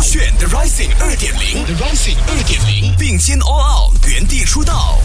选 The Rising 二点零，The Rising 二点零，并肩 All Out，原地出道。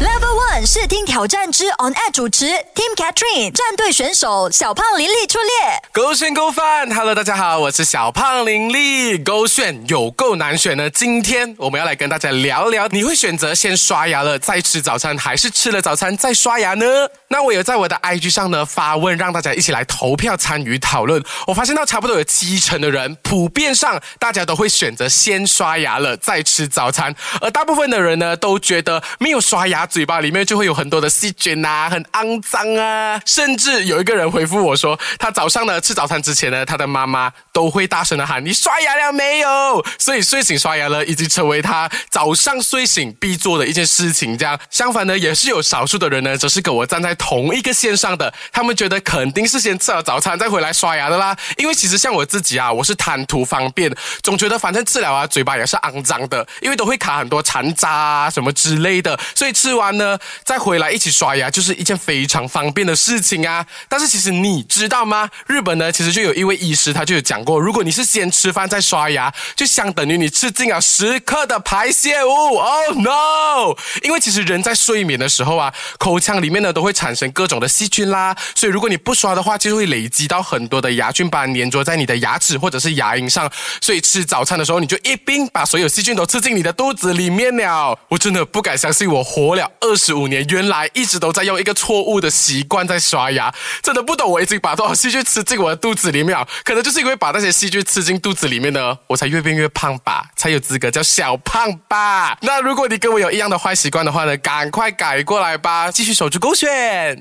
Level One 试听挑战之 On Air 主持 Team Catherine 战队选手小胖林立出列。勾选勾饭，Hello，大家好，我是小胖林立。勾选有够难选呢，今天我们要来跟大家聊聊，你会选择先刷牙了再吃早餐，还是吃了早餐再刷牙呢？那我有在我的 IG 上呢发问，让大家一起来投票参与讨论。我发现到差不多有七成的人，普遍上大家都会选择先刷牙了再吃早餐，而大部分的人呢都觉得没有刷牙，嘴巴里面就就会有很多的细菌啊，很肮脏啊，甚至有一个人回复我说，他早上呢吃早餐之前呢，他的妈妈都会大声的喊：“你刷牙了没有？”所以睡醒刷牙了已经成为他早上睡醒必做的一件事情。这样，相反呢，也是有少数的人呢，则是跟我站在同一个线上的，他们觉得肯定是先吃了早餐再回来刷牙的啦。因为其实像我自己啊，我是贪图方便，总觉得反正吃了啊，嘴巴也是肮脏的，因为都会卡很多残渣啊什么之类的，所以吃完呢再回来一起刷牙，就是一件非常方便的事情啊。但是其实你知道吗？日本呢，其实就有一位医师，他就有讲过，如果你是先吃饭再刷牙，就相等于你吃进了十克的排泄物。Oh no！因为其实人在睡眠的时候啊，口腔里面呢都会产生各种的细菌啦，所以如果你不刷的话，就会累积到很多的牙菌斑粘着在你的牙齿或者是牙龈上。所以吃早餐的时候，你就一并把所有细菌都吃进你的肚子里面了。我真的不敢相信，我活了二十五五年，原来一直都在用一个错误的习惯在刷牙，真的不懂我已经把多少细菌吃进我的肚子里面了。可能就是因为把那些细菌吃进肚子里面呢，我才越变越胖吧，才有资格叫小胖吧。那如果你跟我有一样的坏习惯的话呢，赶快改过来吧，继续守住勾选。